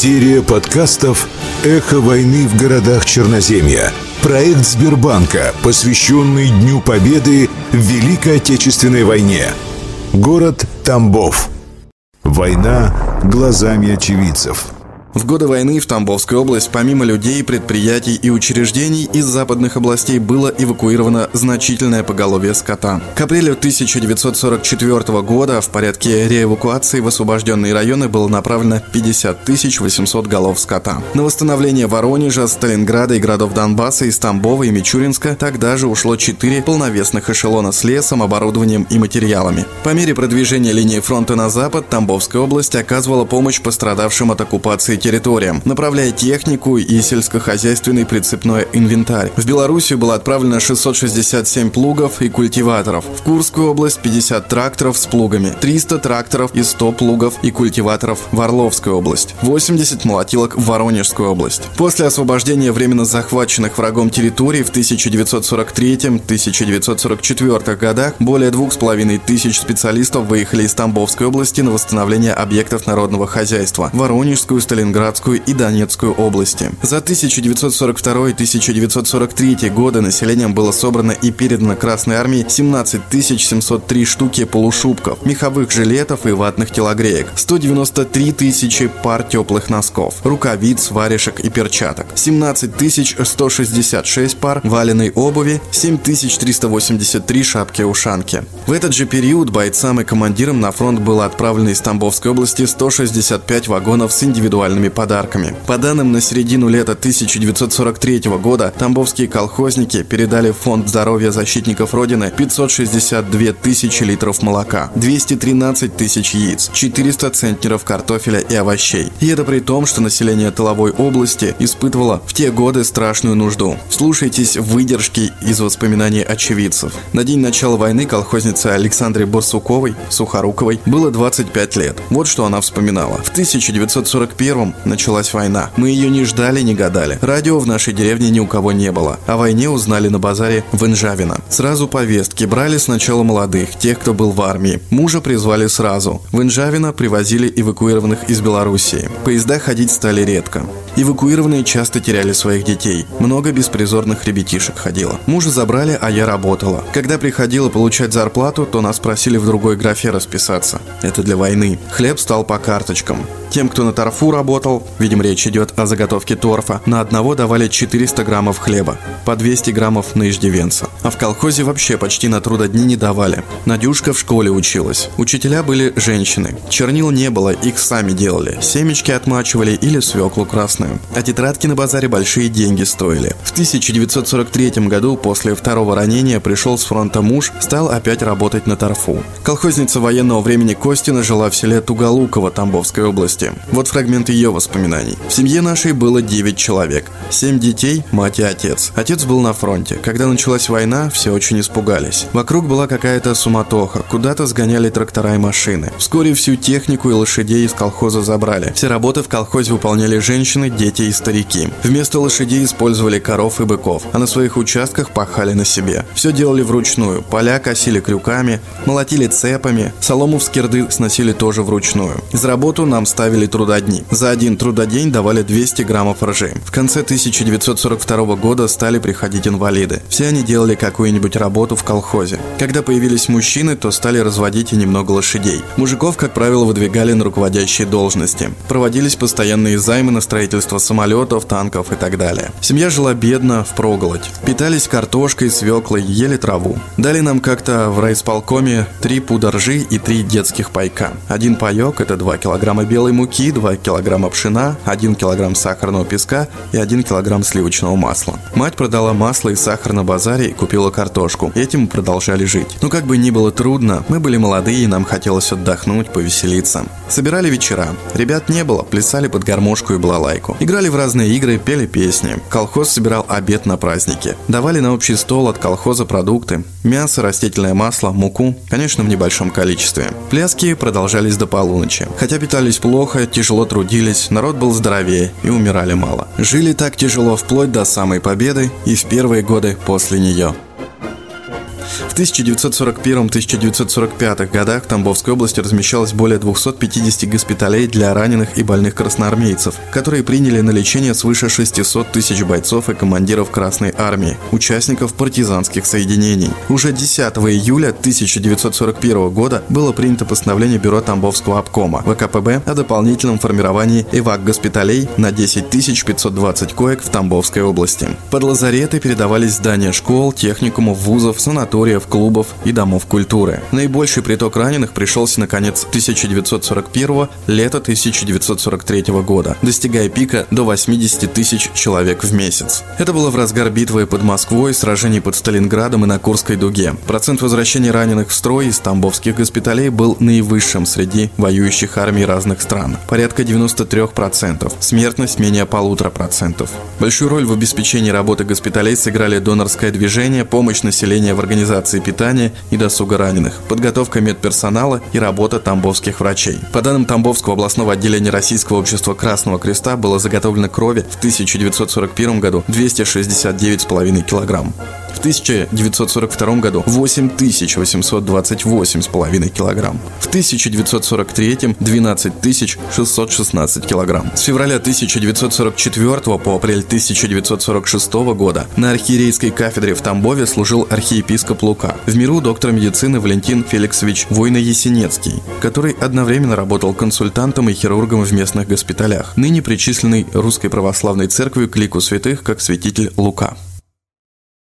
Серия подкастов «Эхо войны в городах Черноземья». Проект Сбербанка, посвященный Дню Победы в Великой Отечественной войне. Город Тамбов. Война глазами очевидцев – в годы войны в Тамбовскую область помимо людей, предприятий и учреждений из западных областей было эвакуировано значительное поголовье скота. К апрелю 1944 года в порядке реэвакуации в освобожденные районы было направлено 50 800 голов скота. На восстановление Воронежа, Сталинграда и городов Донбасса из Тамбова и Мичуринска тогда же ушло 4 полновесных эшелона с лесом, оборудованием и материалами. По мере продвижения линии фронта на запад Тамбовская область оказывала помощь пострадавшим от оккупации территориям, направляя технику и сельскохозяйственный прицепной инвентарь. В Белоруссию было отправлено 667 плугов и культиваторов. В Курскую область 50 тракторов с плугами, 300 тракторов и 100 плугов и культиваторов в Орловскую область, 80 молотилок в Воронежскую область. После освобождения временно захваченных врагом территорий в 1943-1944 годах более двух с половиной тысяч специалистов выехали из Тамбовской области на восстановление объектов народного хозяйства, Воронежскую, Сталинградскую, Ленинградскую и Донецкую области. За 1942-1943 годы населением было собрано и передано Красной Армии 17 703 штуки полушубков, меховых жилетов и ватных телогреек, 193 тысячи пар теплых носков, рукавиц, варежек и перчаток, 17 166 пар валеной обуви, 7383 шапки-ушанки. В этот же период бойцам и командирам на фронт было отправлено из Тамбовской области 165 вагонов с индивидуальными социальными подарками. По данным на середину лета 1943 года, тамбовские колхозники передали в Фонд здоровья защитников Родины 562 тысячи литров молока, 213 тысяч яиц, 400 центнеров картофеля и овощей. И это при том, что население тыловой области испытывало в те годы страшную нужду. Слушайтесь выдержки из воспоминаний очевидцев. На день начала войны колхознице Александре Барсуковой, Сухоруковой, было 25 лет. Вот что она вспоминала. В 1941 Потом началась война. Мы ее не ждали, не гадали. Радио в нашей деревне ни у кого не было. О войне узнали на базаре в Инжавино. Сразу повестки. Брали сначала молодых, тех, кто был в армии. Мужа призвали сразу. В Инжавино привозили эвакуированных из Белоруссии. Поезда ходить стали редко. Эвакуированные часто теряли своих детей. Много беспризорных ребятишек ходило. Мужа забрали, а я работала. Когда приходила получать зарплату, то нас просили в другой графе расписаться. Это для войны. Хлеб стал по карточкам. Тем, кто на торфу работал, видимо речь идет о заготовке торфа, на одного давали 400 граммов хлеба, по 200 граммов на иждивенца. А в колхозе вообще почти на трудодни не давали. Надюшка в школе училась. Учителя были женщины. Чернил не было, их сами делали. Семечки отмачивали или свеклу красную. А тетрадки на базаре большие деньги стоили. В 1943 году после второго ранения пришел с фронта муж, стал опять работать на торфу. Колхозница военного времени Костина жила в селе Туголуково Тамбовской области. Вот фрагмент ее воспоминаний. В семье нашей было 9 человек. 7 детей, мать и отец. Отец был на фронте. Когда началась война, все очень испугались. Вокруг была какая-то суматоха. Куда-то сгоняли трактора и машины. Вскоре всю технику и лошадей из колхоза забрали. Все работы в колхозе выполняли женщины, дети и старики. Вместо лошадей использовали коров и быков, а на своих участках пахали на себе. Все делали вручную. Поля косили крюками, молотили цепами, солому в скирды сносили тоже вручную. Из работу нам ставили трудодни. За один трудодень давали 200 граммов ржи. В конце 1942 года стали приходить инвалиды. Все они делали какую-нибудь работу в колхозе. Когда появились мужчины, то стали разводить и немного лошадей. Мужиков, как правило, выдвигали на руководящие должности. Проводились постоянные займы на строительство самолетов, танков и так далее. Семья жила бедно, в проголодь. Питались картошкой, свеклой, ели траву. Дали нам как-то в райисполкоме три пуда ржи и три детских пайка. Один паек – это 2 килограмма белой муки, 2 килограмма пшена, 1 килограмм сахарного песка и 1 килограмм сливочного масла. Мать продала масло и сахар на базаре и купила картошку. Этим мы продолжали жить. Но как бы ни было трудно, мы были молодые и нам хотелось отдохнуть, повеселиться. Собирали вечера. Ребят не было, плясали под гармошку и балалайку. Играли в разные игры, пели песни. Колхоз собирал обед на празднике. Давали на общий стол от колхоза продукты. Мясо, растительное масло, муку. Конечно, в небольшом количестве. Пляски продолжались до полуночи. Хотя питались плохо, тяжело трудились, народ был здоровее и умирали мало. Жили так тяжело вплоть до самой победы и в первые годы после нее. В 1941-1945 годах в Тамбовской области размещалось более 250 госпиталей для раненых и больных красноармейцев, которые приняли на лечение свыше 600 тысяч бойцов и командиров Красной Армии, участников партизанских соединений. Уже 10 июля 1941 года было принято постановление Бюро Тамбовского обкома ВКПБ о дополнительном формировании эвак-госпиталей на 10 520 коек в Тамбовской области. Под лазареты передавались здания школ, техникумов, вузов, санаториев, клубов и домов культуры. Наибольший приток раненых пришелся на конец 1941 лето 1943 года, достигая пика до 80 тысяч человек в месяц. Это было в разгар битвы под Москвой, сражений под Сталинградом и на Курской дуге. Процент возвращения раненых в строй из тамбовских госпиталей был наивысшим среди воюющих армий разных стран – порядка 93%, смертность менее полутора процентов. Большую роль в обеспечении работы госпиталей сыграли донорское движение, помощь населения в организации питания и досуга раненых, подготовка медперсонала и работа тамбовских врачей. По данным Тамбовского областного отделения Российского общества Красного Креста было заготовлено крови в 1941 году 269,5 килограмм. В 1942 году 8828,5 килограмм. В 1943 12 616 килограмм. С февраля 1944 по апрель 1946 года на архиерейской кафедре в Тамбове служил архиепископ Лука. В миру доктор медицины Валентин Феликсович Войно-Есенецкий, который одновременно работал консультантом и хирургом в местных госпиталях, ныне причисленный Русской Православной Церкви к лику святых как святитель Лука.